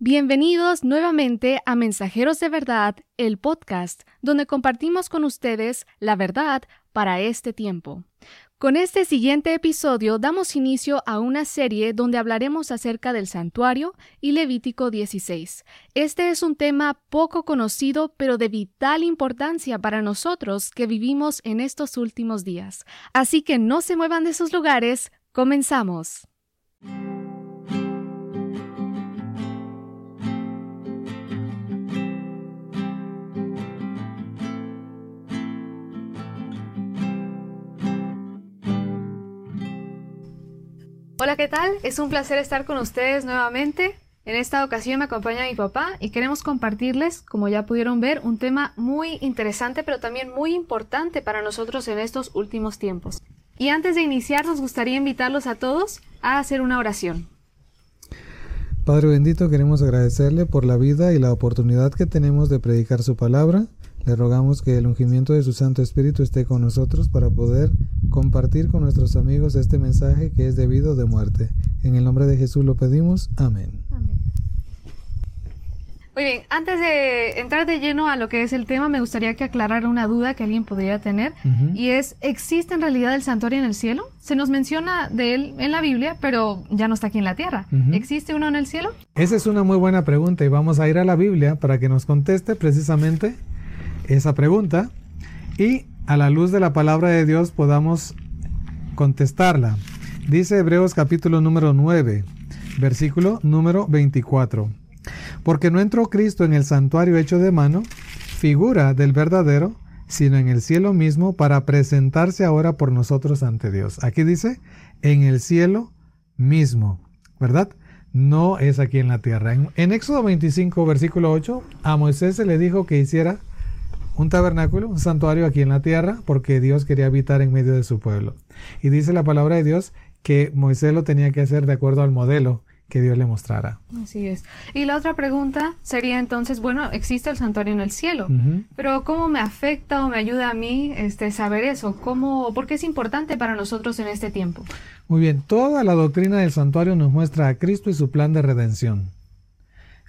Bienvenidos nuevamente a Mensajeros de Verdad, el podcast, donde compartimos con ustedes la verdad para este tiempo. Con este siguiente episodio damos inicio a una serie donde hablaremos acerca del santuario y Levítico 16. Este es un tema poco conocido pero de vital importancia para nosotros que vivimos en estos últimos días. Así que no se muevan de sus lugares, comenzamos. Hola, ¿qué tal? Es un placer estar con ustedes nuevamente. En esta ocasión me acompaña mi papá y queremos compartirles, como ya pudieron ver, un tema muy interesante pero también muy importante para nosotros en estos últimos tiempos. Y antes de iniciar nos gustaría invitarlos a todos a hacer una oración. Padre bendito, queremos agradecerle por la vida y la oportunidad que tenemos de predicar su palabra. Le rogamos que el ungimiento de su Santo Espíritu esté con nosotros para poder compartir con nuestros amigos este mensaje que es debido de muerte. En el nombre de Jesús lo pedimos. Amén. Muy bien, antes de entrar de lleno a lo que es el tema, me gustaría que aclarara una duda que alguien podría tener, y es, ¿existe en realidad el santuario en el cielo? Se nos menciona de él en la Biblia, pero ya no está aquí en la tierra. ¿Existe uno en el cielo? Esa es una muy buena pregunta y vamos a ir a la Biblia para que nos conteste precisamente esa pregunta y a la luz de la palabra de Dios podamos contestarla. Dice Hebreos capítulo número 9, versículo número 24. Porque no entró Cristo en el santuario hecho de mano, figura del verdadero, sino en el cielo mismo para presentarse ahora por nosotros ante Dios. Aquí dice, en el cielo mismo, ¿verdad? No es aquí en la tierra. En, Éxodo 25, versículo 8, a Moisés se le dijo que hiciera un tabernáculo, un santuario aquí en la tierra, porque Dios quería habitar en medio de su pueblo. Y dice la palabra de Dios que Moisés lo tenía que hacer de acuerdo al modelo que Dios le mostrara. Así es. Y la otra pregunta sería entonces, bueno, existe el santuario en el cielo, pero ¿cómo me afecta o me ayuda a mí este, saber eso? ¿Cómo, ¿Por qué es importante para nosotros en este tiempo? Muy bien, toda la doctrina del santuario nos muestra a Cristo y su plan de redención.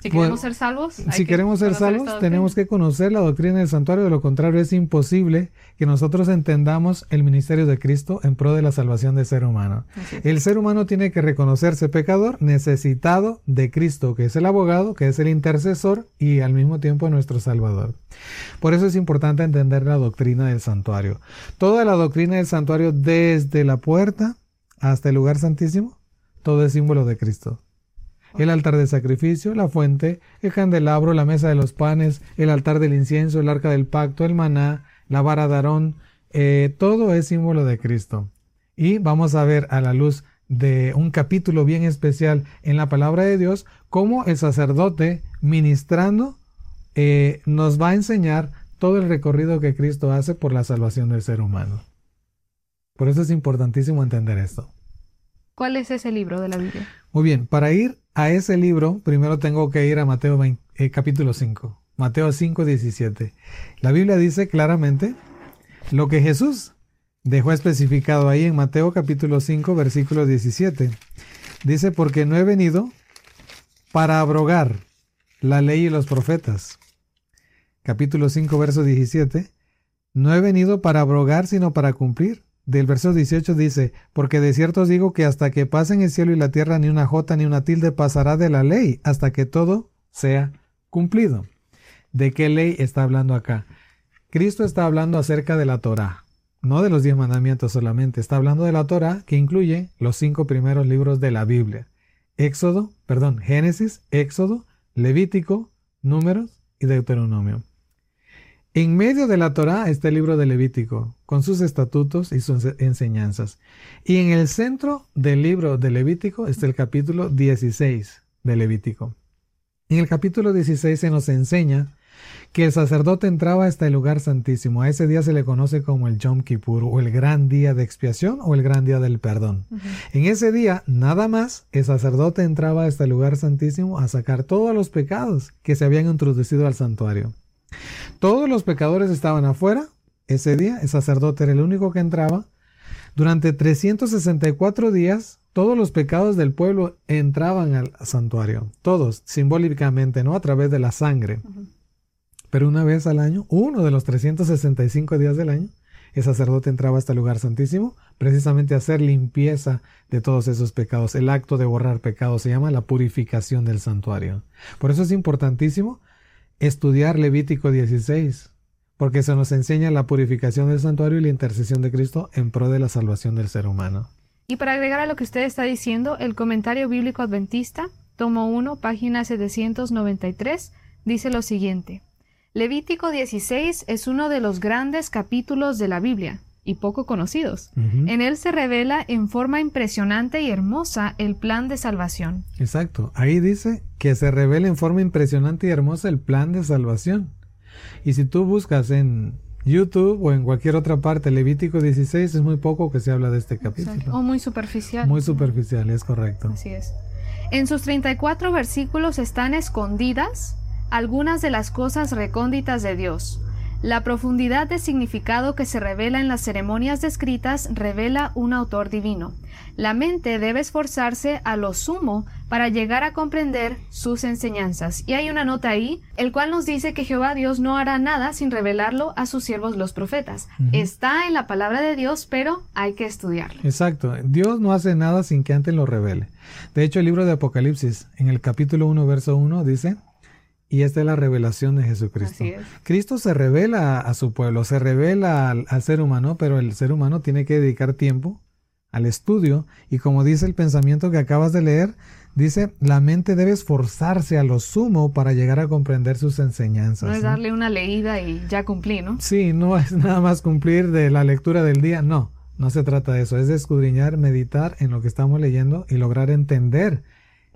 Si queremos ser salvos, si queremos ser salvos, tenemos que conocer la doctrina del santuario. De lo contrario, es imposible que nosotros entendamos el ministerio de Cristo en pro de la salvación del ser humano. El ser humano tiene que reconocerse pecador, necesitado de Cristo, que es el abogado, que es el intercesor y al mismo tiempo nuestro Salvador. Por eso es importante entender la doctrina del santuario. Toda la doctrina del santuario, desde la puerta hasta el lugar santísimo, todo es símbolo de Cristo el altar de sacrificio, la fuente, el candelabro, la mesa de los panes, el altar del incienso, el arca del pacto, el maná, la vara de Aarón, eh, todo es símbolo de Cristo. Y vamos a ver a la luz de un capítulo bien especial en la palabra de Dios, cómo el sacerdote ministrando eh, nos va a enseñar todo el recorrido que Cristo hace por la salvación del ser humano. Por eso es importantísimo entender esto. ¿Cuál es ese libro de la Biblia? Muy bien, para ir a ese libro, primero tengo que ir a Mateo eh, capítulo 5. Mateo 5, 17. La Biblia dice claramente lo que Jesús dejó especificado ahí en Mateo capítulo 5, versículo 17. Dice, porque no he venido para abrogar la ley y los profetas. Capítulo 5, verso 17. No he venido para abrogar, sino para cumplir del verso 18 dice, porque de cierto os digo que hasta que pasen el cielo y la tierra ni una jota ni una tilde pasará de la ley, hasta que todo sea cumplido. ¿De qué ley está hablando acá? Cristo está hablando acerca de la Torah, no de los diez mandamientos solamente, está hablando de la Torah que incluye los cinco primeros libros de la Biblia. Éxodo, perdón, Génesis, Éxodo, Levítico, Números y Deuteronomio. En medio de la Torá está el libro de Levítico, con sus estatutos y sus enseñanzas. Y en el centro del libro de Levítico está el capítulo 16 de Levítico. En el capítulo 16 se nos enseña que el sacerdote entraba hasta el lugar santísimo. A ese día se le conoce como el Yom Kippur o el gran día de expiación o el gran día del perdón. En ese día, nada más, el sacerdote entraba hasta el lugar santísimo a sacar todos los pecados que se habían introducido al santuario. Todos los pecadores estaban afuera. Ese día el sacerdote era el único que entraba. Durante 364 días todos los pecados del pueblo entraban al santuario, todos, simbólicamente, ¿no? A través de la sangre. Pero una vez al año, uno de los 365 días del año, el sacerdote entraba a este lugar santísimo precisamente a hacer limpieza de todos esos pecados. El acto de borrar pecados se llama la purificación del santuario. Por eso es importantísimo estudiar Levítico 16, porque se nos enseña la purificación del santuario y la intercesión de Cristo en pro de la salvación del ser humano. Y para agregar a lo que usted está diciendo, el comentario bíblico adventista, tomo 1, página 793, dice lo siguiente. Levítico 16 es uno de los grandes capítulos de la Biblia y poco conocidos. En él se revela en forma impresionante y hermosa el plan de salvación. Exacto. Ahí dice que se revela en forma impresionante y hermosa el plan de salvación. Y si tú buscas en YouTube o en cualquier otra parte Levítico 16 es muy poco que se habla de este capítulo. O muy superficial. Muy superficial, es correcto. Así es. En sus 34 versículos están escondidas algunas de las cosas recónditas de Dios. La profundidad de significado que se revela en las ceremonias descritas revela un autor divino. La mente debe esforzarse a lo sumo para llegar a comprender sus enseñanzas. Y hay una nota ahí, el cual nos dice que Jehová Dios no hará nada sin revelarlo a sus siervos los profetas. Está en la palabra de Dios, pero hay que estudiarlo. Exacto. Dios no hace nada sin que antes lo revele. De hecho, el libro de Apocalipsis, en el capítulo 1, verso 1, dice, y esta es la revelación de Jesucristo. Cristo se revela a su pueblo, se revela al, ser humano, pero el ser humano tiene que dedicar tiempo al estudio. Y como dice el pensamiento que acabas de leer, dice, la mente debe esforzarse a lo sumo para llegar a comprender sus enseñanzas. No es darle una leída y ya cumplí, ¿no? Sí, no es nada más cumplir de la lectura del día, no. No se trata de eso, es de escudriñar, meditar en lo que estamos leyendo y lograr entender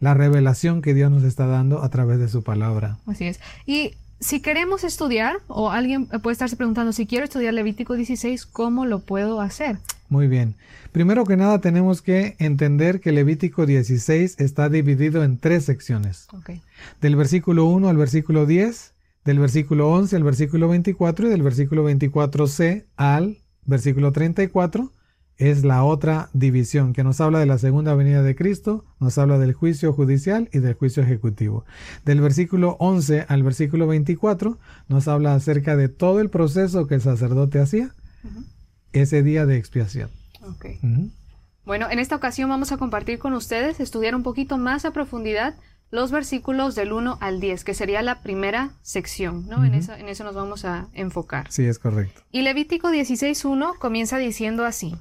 la revelación que Dios nos está dando a través de su palabra. Así es. Y si queremos estudiar, o alguien puede estarse preguntando, si quiero estudiar Levítico 16, ¿cómo lo puedo hacer? Muy bien. Primero que nada tenemos que entender que Levítico 16 está dividido en tres secciones. Del versículo 1 al versículo 10, del versículo 11 al versículo 24 y del versículo 24c al versículo 34 es la otra división que nos habla de la segunda venida de Cristo, nos habla del juicio judicial y del juicio ejecutivo. Del versículo 11 al versículo 24 nos habla acerca de todo el proceso que el sacerdote hacía ese día de expiación. Bueno, en esta ocasión vamos a compartir con ustedes, estudiar un poquito más a profundidad los versículos del 1 al 10, que sería la primera sección, ¿no? en, eso, en eso nos vamos a enfocar. Sí, es correcto. Y Levítico 16.1 comienza diciendo así.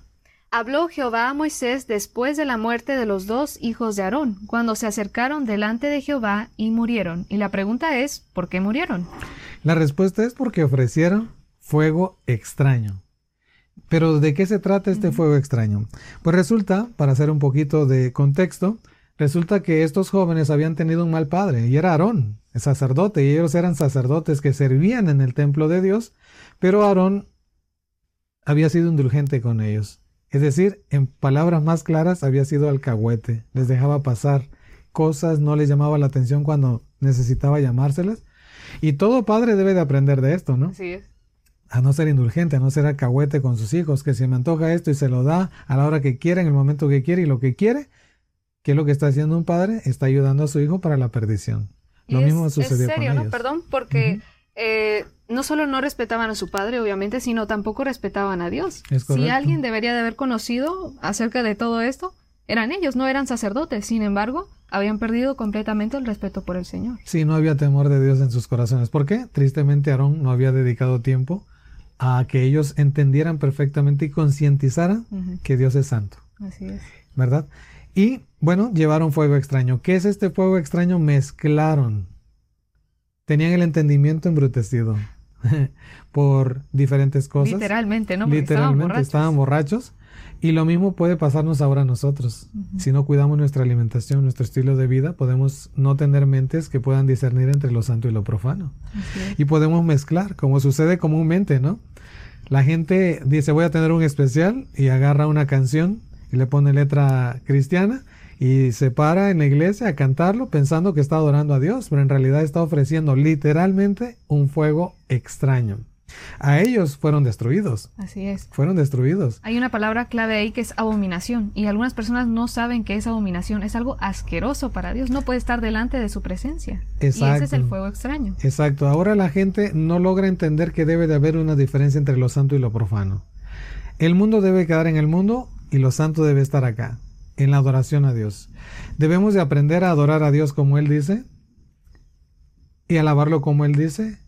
Habló Jehová a Moisés después de la muerte de los dos hijos de Aarón, cuando se acercaron delante de Jehová y murieron. Y la pregunta es, ¿por qué murieron? La respuesta es porque ofrecieron fuego extraño. Pero ¿de qué se trata este fuego extraño? Pues resulta, para hacer un poquito de contexto, resulta que estos jóvenes habían tenido un mal padre, y era Aarón, el sacerdote, y ellos eran sacerdotes que servían en el templo de Dios, pero Aarón había sido indulgente con ellos. Es decir, en palabras más claras, había sido alcahuete, les dejaba pasar cosas, no les llamaba la atención cuando necesitaba llamárselas. Y todo padre debe de aprender de esto, ¿no? Sí. A no ser indulgente, a no ser alcahuete con sus hijos, que se me antoja esto y se lo da a la hora que quiere, en el momento que quiere y lo que quiere. ¿Qué es lo que está haciendo un padre? Está ayudando a su hijo para la perdición. Lo mismo sucedió es serio, ¿no? Perdón, porque eh, no solo no respetaban a su padre, obviamente, sino tampoco respetaban a Dios. si alguien debería de haber conocido acerca de todo esto, eran ellos, no eran sacerdotes. Sin embargo, habían perdido completamente el respeto por el Señor. Sí, no había temor de Dios en sus corazones. ¿Por qué? Tristemente, Aarón no había dedicado tiempo a que ellos entendieran perfectamente y concientizaran que Dios es santo. Así es. ¿Verdad? Y bueno, llevaron fuego extraño. ¿Qué es este fuego extraño? Mezclaron tenían el entendimiento embrutecido por diferentes cosas. Literalmente, ¿no? Literalmente, estaban borrachos. Y lo mismo puede pasarnos ahora a nosotros. Si no cuidamos nuestra alimentación, nuestro estilo de vida, podemos no tener mentes que puedan discernir entre lo santo y lo profano. Y podemos mezclar, como sucede comúnmente, ¿no? La gente dice, voy a tener un especial y agarra una canción y le pone letra cristiana y se para en la iglesia a cantarlo pensando que está adorando a Dios, pero en realidad está ofreciendo literalmente un fuego extraño. A ellos fueron destruidos. Así es. Fueron destruidos. Hay una palabra clave ahí que es abominación y algunas personas no saben qué es abominación. Es algo asqueroso para Dios. No puede estar delante de su presencia. Exacto. Y ese es el fuego extraño. Exacto. Ahora la gente no logra entender que debe de haber una diferencia entre lo santo y lo profano. El mundo debe quedar en el mundo y lo santo debe estar acá, en la adoración a Dios. Debemos de aprender a adorar a Dios como Él dice y alabarlo como Él dice,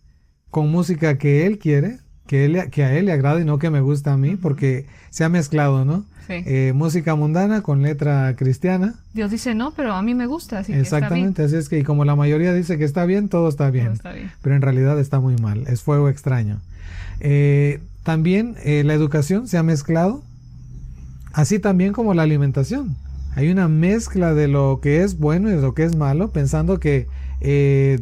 con música que Él quiere, que, él, que a Él le agrada y no que me gusta a mí, porque se ha mezclado, ¿no? Sí. Eh, música mundana con letra cristiana. Dios dice no, pero a mí me gusta, así Exactamente, así es que y como la mayoría dice que está bien, todo está bien. Todo está bien. Pero en realidad está muy mal, es fuego extraño. Eh, también eh, la educación se ha mezclado, así también como la alimentación. Hay una mezcla de lo que es bueno y de lo que es malo, pensando que eh,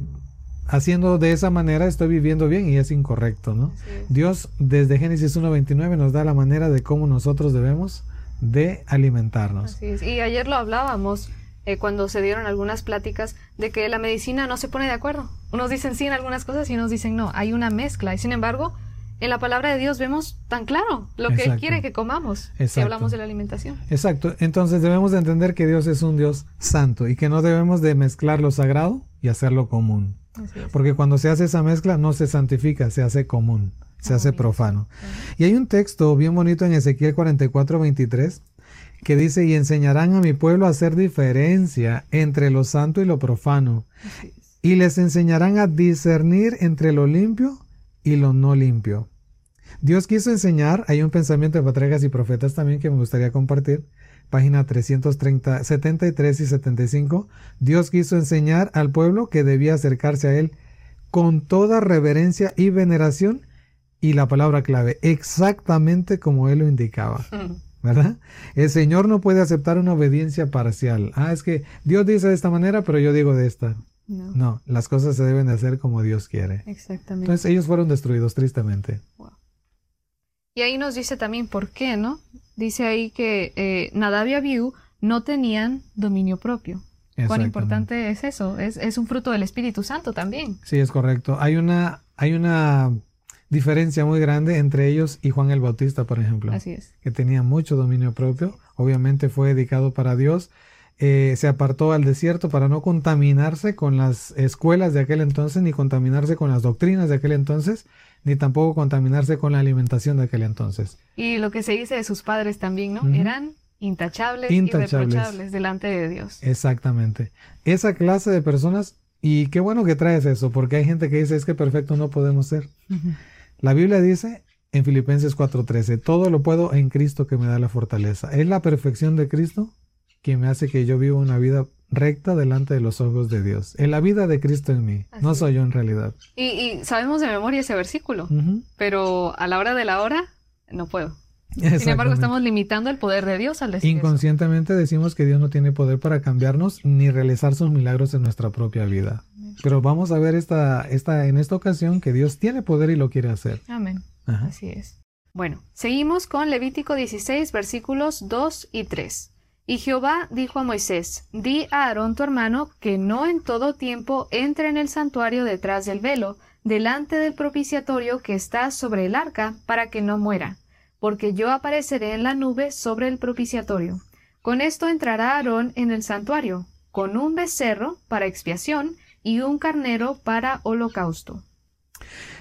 haciendo de esa manera estoy viviendo bien y es incorrecto, ¿no? Dios desde Génesis 1.29 nos da la manera de cómo nosotros debemos de alimentarnos. Así es. Y ayer lo hablábamos eh, cuando se dieron algunas pláticas de que la medicina no se pone de acuerdo. Unos dicen sí en algunas cosas y unos dicen no. Hay una mezcla. Y sin embargo, en la palabra de Dios vemos tan claro lo que Él quiere que comamos si hablamos de la alimentación. Exacto, entonces debemos de entender que Dios es un Dios santo y que no debemos de mezclar lo sagrado y hacerlo común. Porque cuando se hace esa mezcla no se santifica, se hace común, se hace Abominación. profano. Y hay un texto bien bonito en Ezequiel 44, 23 que dice, y enseñarán a mi pueblo a hacer diferencia entre lo santo y lo profano, y les enseñarán a discernir entre lo limpio y lo no limpio. Dios quiso enseñar, hay un pensamiento de patriarcas y profetas también que me gustaría compartir, página 330, 73 y 75. Dios quiso enseñar al pueblo que debía acercarse a Él con toda reverencia y veneración, y la palabra clave, exactamente como Él lo indicaba. ¿verdad? El Señor no puede aceptar una obediencia parcial. Ah, es que Dios dice de esta manera, pero yo digo de esta. No, No, las cosas se deben de hacer como Dios quiere. exactamente. Entonces ellos fueron destruidos tristemente. Y ahí nos dice también por qué, ¿no? Dice ahí que eh, Nadab y Abiú no tenían dominio propio. Cuán importante es eso. Es, es un fruto del Espíritu Santo también. Sí, es correcto. Hay una, hay una diferencia muy grande entre ellos y Juan el Bautista, por ejemplo, Así es. que tenía mucho dominio propio. Obviamente fue dedicado para Dios. Eh, se apartó al desierto para no contaminarse con las escuelas de aquel entonces, ni contaminarse con las doctrinas de aquel entonces, ni tampoco contaminarse con la alimentación de aquel entonces. Y lo que se dice de sus padres también, ¿no? Eran intachables, Intachables. y reprochables delante de Dios. Exactamente. Esa clase de personas, y qué bueno que traes eso, porque hay gente que dice es que perfecto no podemos ser. La Biblia dice en Filipenses 4:13, todo lo puedo en Cristo que me da la fortaleza. Es la perfección de Cristo que me hace que yo viva una vida recta delante de los ojos de Dios. Es la vida de Cristo en mí, Así no soy yo en realidad. Y, y sabemos de memoria ese versículo, pero a la hora de la hora no puedo. Sin embargo, estamos limitando el poder de Dios al decir eso. Inconscientemente decimos que Dios no tiene poder para cambiarnos ni realizar sus milagros en nuestra propia vida. Pero vamos a ver esta, esta, en esta ocasión que Dios tiene poder y lo quiere hacer. Amén. Ajá. Así es. Bueno, seguimos con Levítico 16, versículos 2 y 3. Y Jehová dijo a Moisés, di a Aarón tu hermano que no en todo tiempo entre en el santuario detrás del velo, delante del propiciatorio que está sobre el arca, para que no muera, porque yo apareceré en la nube sobre el propiciatorio. Con esto entrará Aarón en el santuario, con un becerro para expiación y un carnero para holocausto.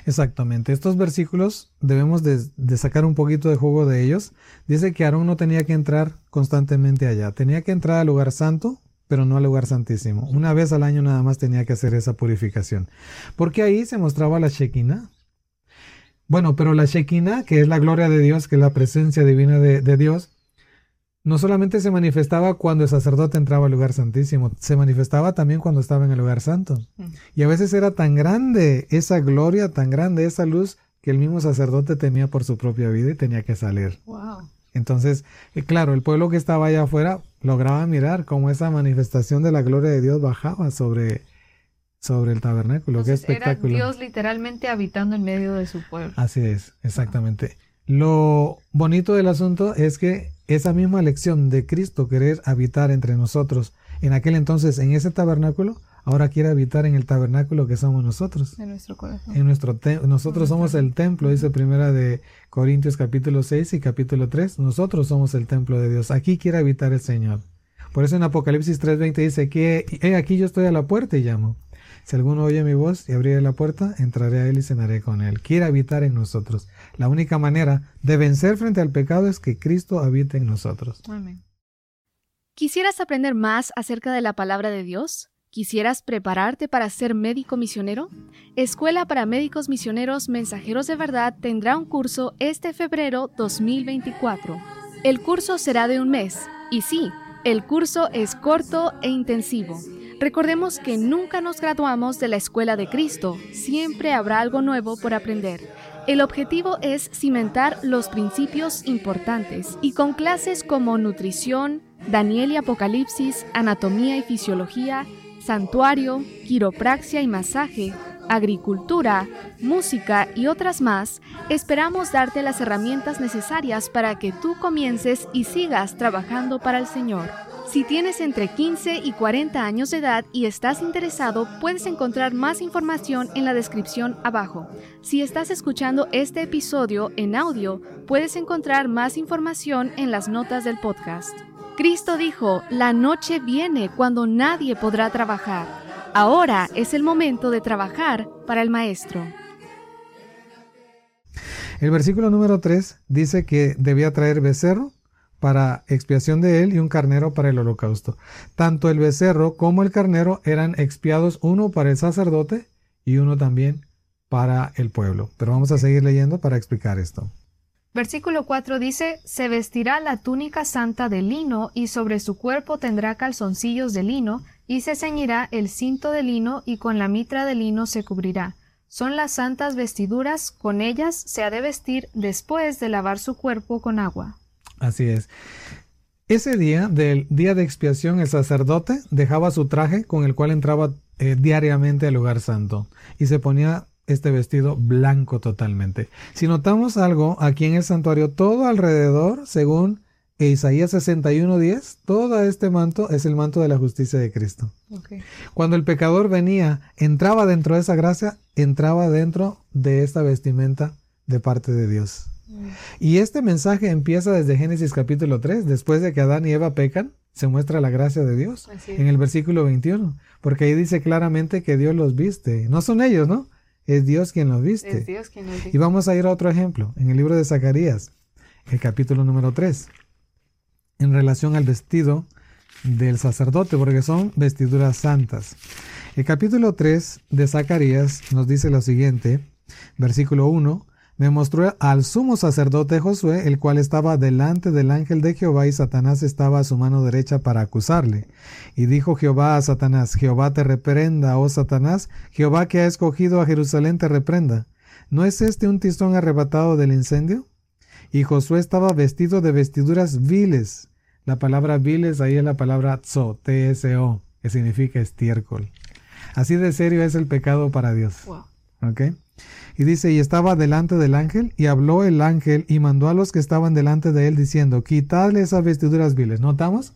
Exactamente. Estos versículos debemos de, sacar un poquito de juego de ellos. Dice que Aarón no tenía que entrar constantemente allá. Tenía que entrar al lugar santo, pero no al lugar santísimo. Una vez al año nada más tenía que hacer esa purificación. Porque ahí se mostraba la Shekinah. Bueno, pero la Shekinah, que es la gloria de Dios, que es la presencia divina de Dios, no solamente se manifestaba cuando el sacerdote entraba al lugar santísimo, se manifestaba también cuando estaba en el lugar santo. Y a veces era tan grande esa gloria, tan grande esa luz, que el mismo sacerdote temía por su propia vida y tenía que salir. Wow. Entonces, eh, claro, el pueblo que estaba allá afuera lograba mirar cómo esa manifestación de la gloria de Dios bajaba sobre, sobre el tabernáculo. Qué Entonces, era. Dios literalmente habitando en medio de su pueblo. Así es, exactamente. Lo bonito del asunto es que esa misma lección de Cristo querer habitar entre nosotros en aquel entonces en ese tabernáculo, ahora quiere habitar en el tabernáculo que somos nosotros. En nuestro corazón. En nuestro nosotros somos el templo, dice primera de Corintios capítulo 6 y capítulo 3. Nosotros somos el templo de Dios. Aquí quiere habitar el Señor. Por eso en Apocalipsis 3:20 dice que aquí yo estoy a la puerta y llamo. Si alguno oye mi voz y abriere la puerta, entraré a él y cenaré con él. Quiere habitar en nosotros. La única manera de vencer frente al pecado es que Cristo habite en nosotros. Amén. ¿Quisieras aprender más acerca de la palabra de Dios? ¿Quisieras prepararte para ser médico misionero? Escuela para Médicos Misioneros Mensajeros de Verdad tendrá un curso este febrero 2024. El curso será de un mes. Y sí, el curso es corto e intensivo. Recordemos que nunca nos graduamos de la escuela de Cristo, siempre habrá algo nuevo por aprender. El objetivo es cimentar los principios importantes y con clases como nutrición, Daniel y Apocalipsis, anatomía y fisiología, santuario, quiropraxia y masaje, agricultura, música y otras más, esperamos darte las herramientas necesarias para que tú comiences y sigas trabajando para el Señor. Si tienes entre 15 y 40 años de edad y estás interesado, puedes encontrar más información en la descripción abajo. Si estás escuchando este episodio en audio, puedes encontrar más información en las notas del podcast. Cristo dijo, la noche viene cuando nadie podrá trabajar. Ahora es el momento de trabajar para el Maestro. El versículo número 3 dice que debía traer becerro para expiación de él y un carnero para el holocausto. Tanto el becerro como el carnero eran expiados uno para el sacerdote y uno también para el pueblo. Pero vamos a seguir leyendo para explicar esto. Versículo 4 dice, Se vestirá la túnica santa de lino, y sobre su cuerpo tendrá calzoncillos de lino, y se ceñirá el cinto de lino, y con la mitra de lino se cubrirá. Son las santas vestiduras, con ellas se ha de vestir después de lavar su cuerpo con agua. Así es. Ese día, del día de expiación, el sacerdote dejaba su traje con el cual entraba eh, diariamente al lugar santo y se ponía este vestido blanco totalmente. Si notamos algo aquí en el santuario, todo alrededor, según Isaías 61:10, todo este manto es el manto de la justicia de Cristo. Cuando el pecador venía, entraba dentro de esa gracia, entraba dentro de esta vestimenta de parte de Dios. Y este mensaje empieza desde Génesis capítulo 3, después de que Adán y Eva pecan, se muestra la gracia de Dios en el versículo 21, porque ahí dice claramente que Dios los viste. No son ellos, ¿no? Es Dios quien los viste. Y vamos a ir a otro ejemplo, en el libro de Zacarías, el capítulo número 3, en relación al vestido del sacerdote, porque son vestiduras santas. El capítulo 3 de Zacarías nos dice lo siguiente, versículo 1, me mostró al sumo sacerdote Josué, el cual estaba delante del ángel de Jehová y Satanás estaba a su mano derecha para acusarle. Y dijo Jehová a Satanás, Jehová te reprenda, oh Satanás, Jehová que ha escogido a Jerusalén te reprenda. ¿No es este un tizón arrebatado del incendio? Y Josué estaba vestido de vestiduras viles. La palabra viles ahí es la palabra tzo, T-S-O, que significa estiércol. Así de serio es el pecado para Dios. ¿Ok? Y dice, y estaba delante del ángel, y habló el ángel, y mandó a los que estaban delante de él, diciendo, quitadle esas vestiduras viles. ¿Notamos?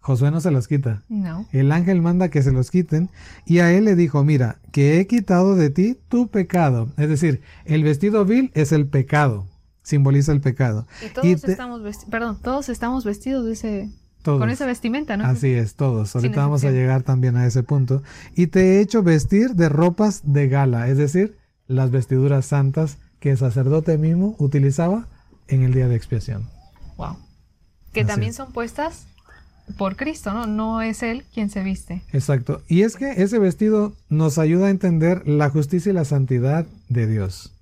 Josué no se los quita. No. El ángel manda que se los quiten, y a él le dijo, mira, que he quitado de ti tu pecado. Es decir, el vestido vil es el pecado, simboliza el pecado. Y todos, estamos, Perdón, todos estamos vestidos de ese... Con esa vestimenta, ¿no? Así es, todos. Ahorita vamos a llegar también a ese punto. Y te he hecho vestir de ropas de gala, es decir, las vestiduras santas que el sacerdote mismo utilizaba en el día de expiación. Wow. Que también son puestas por Cristo, ¿no? No es Él quien se viste. Exacto. Y es que ese vestido nos ayuda a entender la justicia y la santidad de Dios.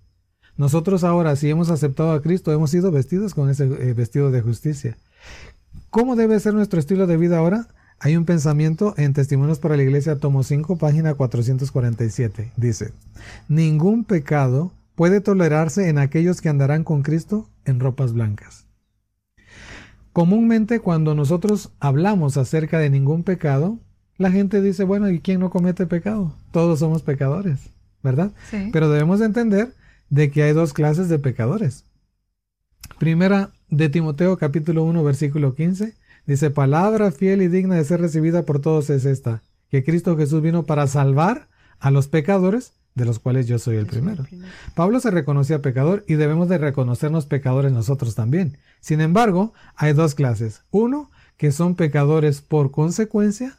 Nosotros ahora, si hemos aceptado a Cristo, hemos sido vestidos con ese eh, vestido de justicia. ¿Cómo debe ser nuestro estilo de vida ahora? Hay un pensamiento en Testimonios para la Iglesia, tomo 5, página 447. Dice, ningún pecado puede tolerarse en aquellos que andarán con Cristo en ropas blancas. Comúnmente cuando nosotros hablamos acerca de ningún pecado, la gente dice, bueno, ¿y quién no comete pecado? Todos somos pecadores, ¿verdad? Sí. Pero debemos entender de que hay dos clases de pecadores. Primera de Timoteo capítulo 1 versículo 15 Dice, palabra fiel y digna de ser recibida por todos es esta, que Cristo Jesús vino para salvar a los pecadores, de los cuales yo soy el primero. Pablo se reconocía pecador y debemos de reconocernos pecadores nosotros también. Sin embargo, hay dos clases. Uno, que son pecadores por consecuencia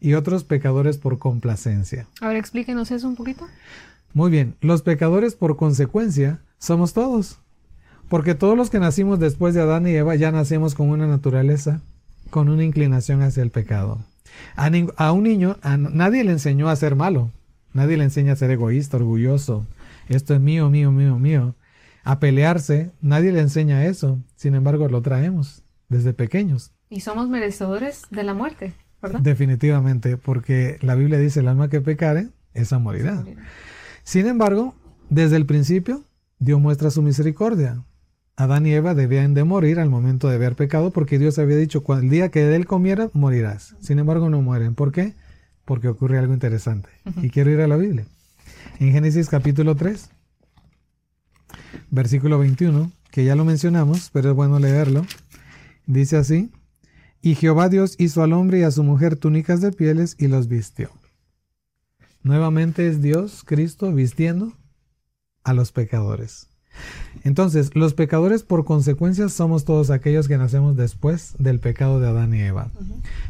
y otros pecadores por complacencia. A ver, explíquenos eso un poquito. Muy bien, los pecadores por consecuencia somos todos. Porque todos los que nacimos después de Adán y Eva ya nacemos con una naturaleza, con una inclinación hacia el pecado. A, un niño, a, nadie le enseñó a ser malo. Nadie le enseña a ser egoísta, orgulloso. Esto es mío, mío, mío, mío. A pelearse, nadie le enseña eso. Sin embargo, lo traemos desde pequeños. Y somos merecedores de la muerte, ¿verdad? Definitivamente, porque la Biblia dice, el alma que pecare, esa morirá. Sin embargo, desde el principio, Dios muestra su misericordia. Adán y Eva debían de morir al momento de haber pecado porque Dios había dicho, el día que de él comiera, morirás. Sin embargo, no mueren. ¿Por qué? porque ocurre algo interesante. Y quiero ir a la Biblia. En Génesis capítulo 3, versículo 21, que ya lo mencionamos, pero es bueno leerlo. Dice así, y Jehová Dios hizo al hombre y a su mujer túnicas de pieles y los vistió. Nuevamente es Dios, Cristo, vistiendo a los pecadores. Entonces, los pecadores por consecuencia somos todos aquellos que nacemos después del pecado de Adán y Eva.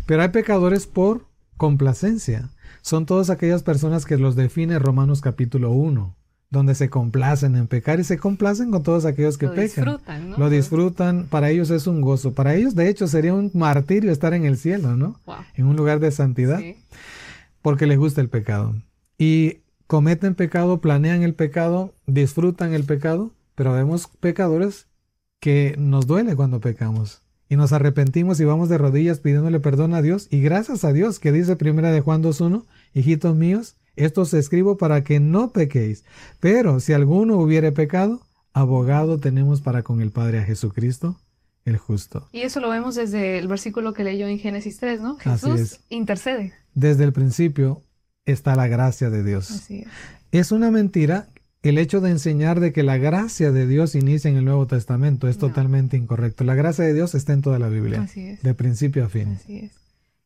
Pero hay pecadores por complacencia. Son todas aquellas personas que los define Romanos capítulo 1, donde se complacen en pecar y se complacen con todos aquellos que Lo pecan. Disfrutan, ¿no? Lo disfrutan, para ellos es un gozo. Para ellos, de hecho, sería un martirio estar en el cielo, ¿no? En un lugar de santidad, porque les gusta el pecado. Y cometen pecado, planean el pecado, disfrutan el pecado, pero vemos pecadores que nos duele cuando pecamos y nos arrepentimos y vamos de rodillas pidiéndole perdón a Dios y gracias a Dios que dice primera de Juan 2.1, hijitos míos, esto os escribo para que no pequéis, pero si alguno hubiere pecado, abogado tenemos para con el Padre a Jesucristo, el justo. Y eso lo vemos desde el versículo que leyó en Génesis 3, ¿no? Jesús intercede. Desde el principio está la gracia de Dios. Así es. es una mentira el hecho de enseñar de que la gracia de Dios inicia en el Nuevo Testamento es totalmente incorrecto. La gracia de Dios está en toda la Biblia, Así es. de principio a fin. Así es.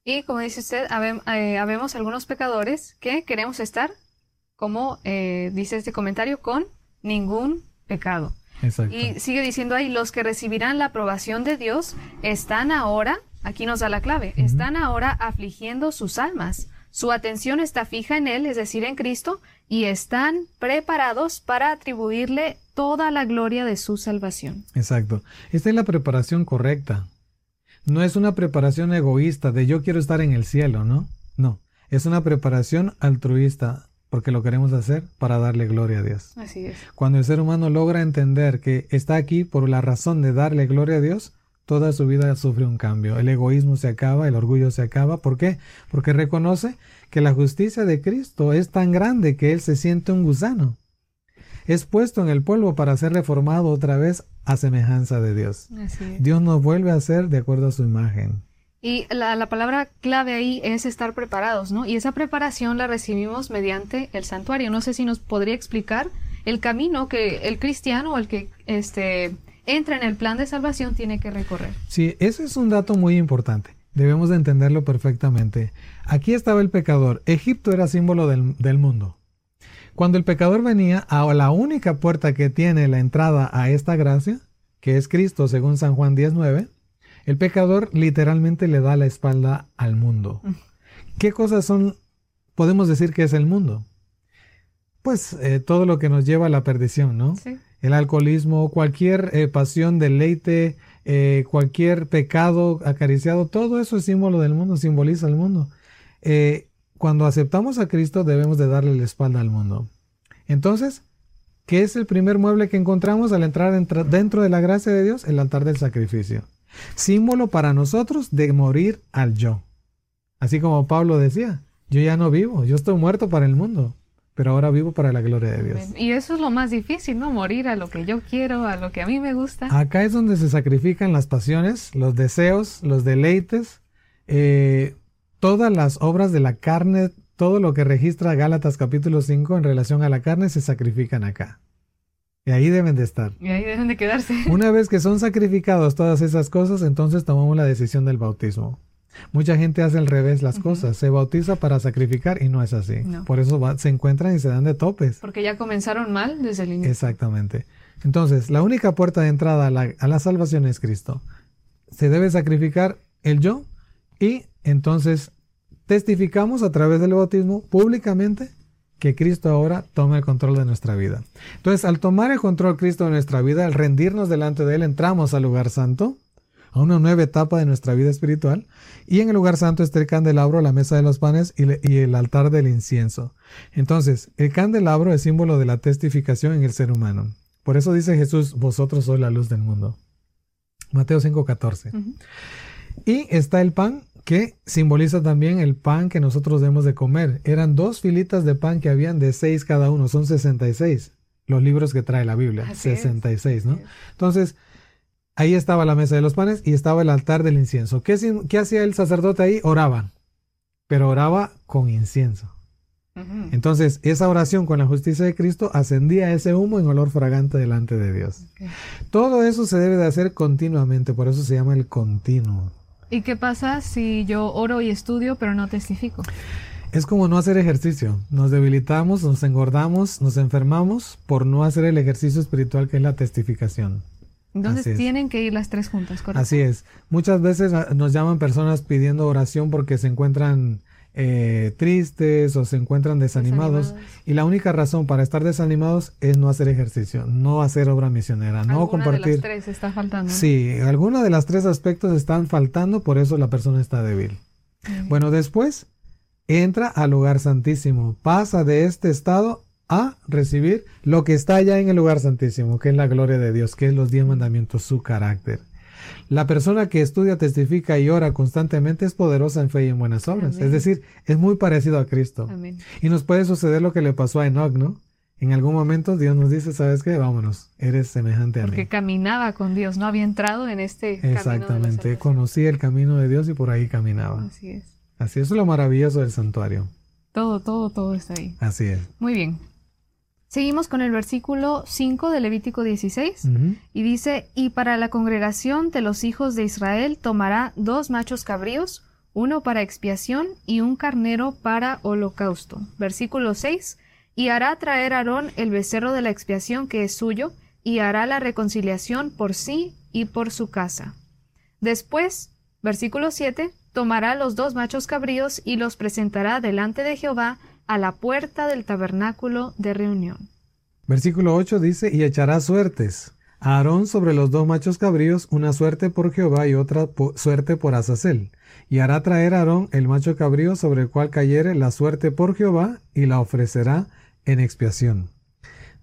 Y como dice usted, eh, habemos algunos pecadores que queremos estar, como eh, dice este comentario, con ningún pecado. Exacto. Y sigue diciendo ahí, los que recibirán la aprobación de Dios están ahora, aquí nos da la clave, están ahora afligiendo sus almas. Su atención está fija en Él, es decir, en Cristo, y están preparados para atribuirle toda la gloria de su salvación. Exacto. Esta es la preparación correcta. No es una preparación egoísta de yo quiero estar en el cielo, ¿no? No. Es una preparación altruista porque lo queremos hacer para darle gloria a Dios. Así es. Cuando el ser humano logra entender que está aquí por la razón de darle gloria a Dios, toda su vida sufre un cambio. El egoísmo se acaba, el orgullo se acaba. ¿Por qué? Porque reconoce que la justicia de Cristo es tan grande que Él se siente un gusano. Es puesto en el polvo para ser reformado otra vez a semejanza de Dios. Dios nos vuelve a hacer de acuerdo a su imagen. Y la, la, palabra clave ahí es estar preparados, ¿no? Y esa preparación la recibimos mediante el santuario. No sé si nos podría explicar el camino que el cristiano o el que este, entra en el plan de salvación tiene que recorrer. Sí, ese es un dato muy importante. Debemos de entenderlo perfectamente. Aquí estaba el pecador. Egipto era símbolo del, del mundo. Cuando el pecador venía a la única puerta que tiene la entrada a esta gracia, que es Cristo según San Juan 19, el pecador literalmente le da la espalda al mundo. ¿Qué cosas son, podemos decir que es el mundo? Pues eh, todo lo que nos lleva a la perdición, ¿no? Sí. El alcoholismo, cualquier eh, pasión, deleite, eh, cualquier pecado acariciado, todo eso es símbolo del mundo, simboliza el mundo. Eh, cuando aceptamos a Cristo debemos de darle la espalda al mundo. Entonces, ¿qué es el primer mueble que encontramos al entrar dentro de la gracia de Dios? El altar del sacrificio. Símbolo para nosotros de morir al yo. Así como Pablo decía, yo ya no vivo, yo estoy muerto para el mundo pero ahora vivo para la gloria de Dios. Y eso es lo más difícil, ¿no? Morir a lo que yo quiero, a lo que a mí me gusta. Acá es donde se sacrifican las pasiones, los deseos, los deleites, eh, todas las obras de la carne, todo lo que registra Gálatas capítulo 5 en relación a la carne se sacrifican acá. Y ahí deben de estar. Y ahí deben de quedarse. Una vez que son sacrificados todas esas cosas, entonces tomamos la decisión del bautismo. Mucha gente hace al revés las cosas, se bautiza para sacrificar y no es así. Por eso se encuentran y se dan de topes. Porque ya comenzaron mal desde el inicio. Exactamente. Entonces, la única puerta de entrada a la, a la salvación es Cristo. Se debe sacrificar el yo y entonces testificamos a través del bautismo públicamente que Cristo ahora toma el control de nuestra vida. Entonces, al tomar el control Cristo de nuestra vida, al rendirnos delante de Él, entramos al lugar santo, a una nueva etapa de nuestra vida espiritual, y en el lugar santo está el candelabro, la mesa de los panes y, y el altar del incienso. Entonces, el candelabro es símbolo de la testificación en el ser humano. Por eso dice Jesús, vosotros sois la luz del mundo. Mateo 5:14. Y está el pan que simboliza también el pan que nosotros debemos de comer. Eran dos filitas de pan que habían de seis cada uno, son 66 los libros que trae la Biblia, 66, ¿no? Entonces, ahí estaba la mesa de los panes y estaba el altar del incienso. ¿Qué, qué hacía el sacerdote ahí? Oraba, pero oraba con incienso. Entonces, esa oración con la justicia de Cristo ascendía ese humo en olor fragante delante de Dios. Todo eso se debe de hacer continuamente, por eso se llama el continuo. ¿Y qué pasa si yo oro y estudio pero no testifico? Es como no hacer ejercicio. Nos debilitamos, nos engordamos, nos enfermamos por no hacer el ejercicio espiritual que es la testificación. Entonces tienen que ir las tres juntas, ¿correcto? Así es. Muchas veces ah, nos llaman personas pidiendo oración porque se encuentran eh, tristes o se encuentran desanimados, y la única razón para estar desanimados es no hacer ejercicio, no hacer obra misionera, no compartir. De las tres está faltando. Sí, alguna de las tres aspectos están faltando, por eso la persona está débil. Bueno, después entra al lugar santísimo, pasa de este estado a recibir lo que está allá en el lugar santísimo, que es la gloria de Dios, que es los diez mandamientos, su carácter. La persona que estudia, testifica y ora constantemente es poderosa en fe y en buenas obras. Es decir, es muy parecido a Cristo. Y nos puede suceder lo que le pasó a Enoch, ¿no? En algún momento Dios nos dice, ¿sabes qué? Vámonos, eres semejante a mí. Porque caminaba con Dios, no había entrado en este Exactamente, conocía el camino de Dios y por ahí caminaba. Así es. Así es lo maravilloso del santuario. Todo, todo, todo está ahí. Así es. Muy bien. Seguimos con el versículo 5 de Levítico 16 y dice, y para la congregación de los hijos de Israel tomará dos machos cabríos, uno para expiación y un carnero para holocausto. Versículo 6, y hará traer Aarón el becerro de la expiación que es suyo, y hará la reconciliación por sí y por su casa. Después, versículo 7, tomará los dos machos cabríos y los presentará delante de Jehová a la puerta del tabernáculo de reunión. Versículo 8 dice, y echará suertes. Aarón sobre los dos machos cabríos, una suerte por Jehová y otra suerte por Azazel. Y hará traer a Aarón el macho cabrío sobre el cual cayere la suerte por Jehová y la ofrecerá en expiación.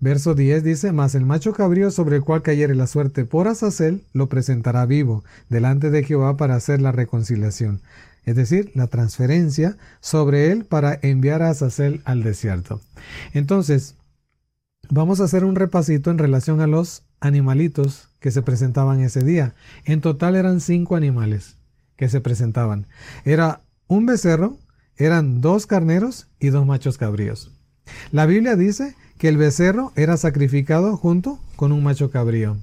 Verso 10 dice, Mas el macho cabrío sobre el cual cayere la suerte por Azazel lo presentará vivo delante de Jehová para hacer la reconciliación es decir, la transferencia sobre él para enviar a Azazel al desierto. Entonces, vamos a hacer un repasito en relación a los animalitos que se presentaban ese día. En total eran cinco animales que se presentaban. Era un becerro, eran dos carneros y dos machos cabríos. La Biblia dice que el becerro era sacrificado junto con un macho cabrío.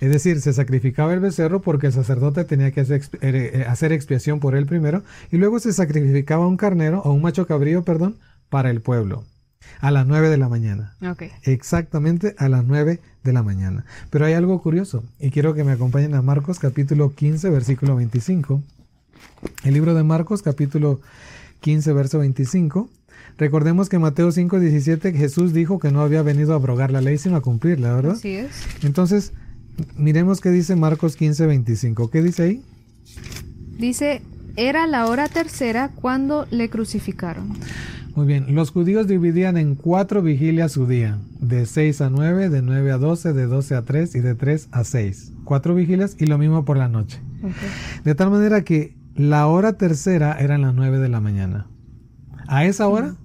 Es decir, se sacrificaba el becerro porque el sacerdote tenía que hacer, eh, hacer, expiación por él primero y luego se sacrificaba un carnero o un macho cabrío, perdón, para el pueblo. A las 9 de la mañana. Exactamente a las 9 de la mañana. Pero hay algo curioso y quiero que me acompañen a Marcos capítulo 15 versículo 25. El libro de Marcos capítulo 15 verso 25. Recordemos que Mateo 5, 17 Jesús dijo que no había venido a abrogar la ley sino a cumplirla, ¿verdad? Así es. Entonces, Miremos qué dice Marcos 15, 25. ¿Qué dice ahí? Dice, era la hora tercera cuando le crucificaron. Muy bien, los judíos dividían en cuatro vigilias su día, de 6 a 9, de 9 a 12, de 12 a 3 y de 3 a 6. Cuatro vigilias y lo mismo por la noche. De tal manera que la hora tercera eran las 9 de la mañana. A esa hora,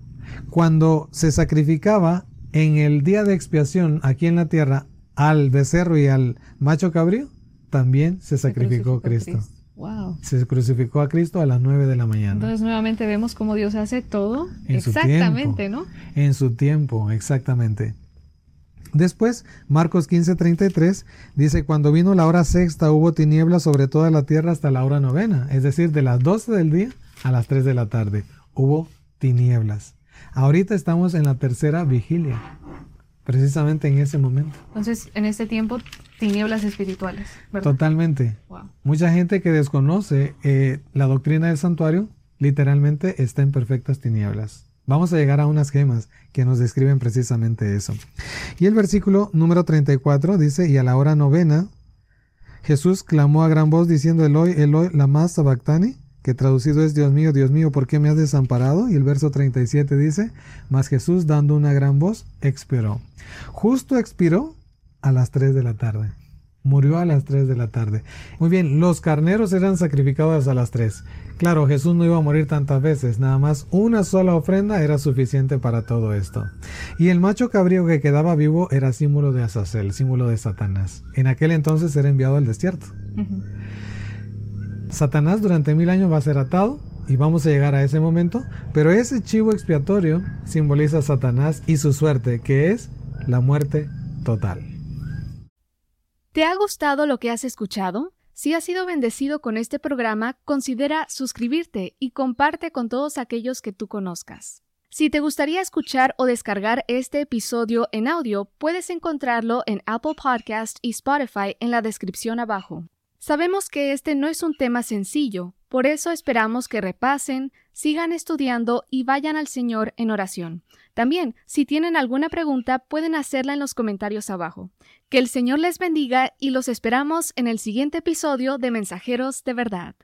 cuando se sacrificaba en el día de expiación aquí en la tierra al becerro y al macho cabrío, también se, sacrificó, Cristo. Se crucificó a Cristo a las 9 de la mañana. Entonces nuevamente vemos cómo Dios hace todo exactamente, ¿no? En su tiempo, exactamente. Después, Marcos 15:33 dice, cuando vino la hora sexta hubo tinieblas sobre toda la tierra hasta la hora novena, es decir, de las 12 del día a las 3 de la tarde, hubo tinieblas. Ahorita estamos en la tercera vigilia, precisamente en ese momento. Entonces, en este tiempo, tinieblas espirituales. Totalmente. Mucha gente que desconoce eh, la doctrina del santuario, literalmente está en perfectas tinieblas. Vamos a llegar a unas gemas que nos describen precisamente eso. Y el versículo número 34 dice, y a la hora novena, Jesús clamó a gran voz diciendo, Eloi, Eloi, lama sabactani, que traducido es, Dios mío, Dios mío, ¿por qué me has desamparado? Y el verso 37 dice, mas Jesús dando una gran voz, expiró. Justo expiró a las 3 de la tarde. Murió a las 3 de la tarde. Muy bien, los carneros eran sacrificados a las 3. Claro, Jesús no iba a morir tantas veces, nada más una sola ofrenda era suficiente para todo esto. Y el macho cabrío que quedaba vivo era símbolo de Azazel, símbolo de Satanás. En aquel entonces era enviado al desierto. Satanás durante mil años va a ser atado y vamos a llegar a ese momento, pero ese chivo expiatorio simboliza a Satanás y su suerte, que es la muerte total. ¿Te ha gustado lo que has escuchado? Si has sido bendecido con este programa, considera suscribirte y comparte con todos aquellos que tú conozcas. Si te gustaría escuchar o descargar este episodio en audio, puedes encontrarlo en Apple Podcast y Spotify en la descripción abajo. Sabemos que este no es un tema sencillo, por eso esperamos que repasen, sigan estudiando y vayan al Señor en oración. También, si tienen alguna pregunta, pueden hacerla en los comentarios abajo. Que el Señor les bendiga y los esperamos en el siguiente episodio de Mensajeros de Verdad.